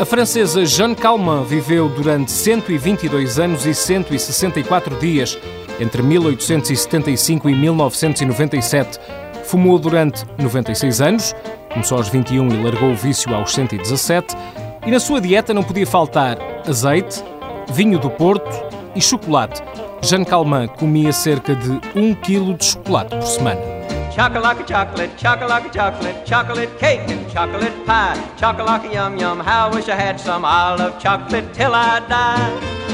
A francesa Jeanne Calment viveu durante 122 anos e 164 dias, entre 1875 e 1997. Fumou durante 96 anos, começou aos 21 e largou o vício aos 117, e na sua dieta não podia faltar azeite, vinho do Porto e chocolate. Jeanne Calment comia cerca de 1 kg de chocolate por semana. Chocolate, chocolate, chocolate, chocolate, chocolate cake and chocolate pie. Chocolate yum yum, how wish I had some. Love chocolate till I die.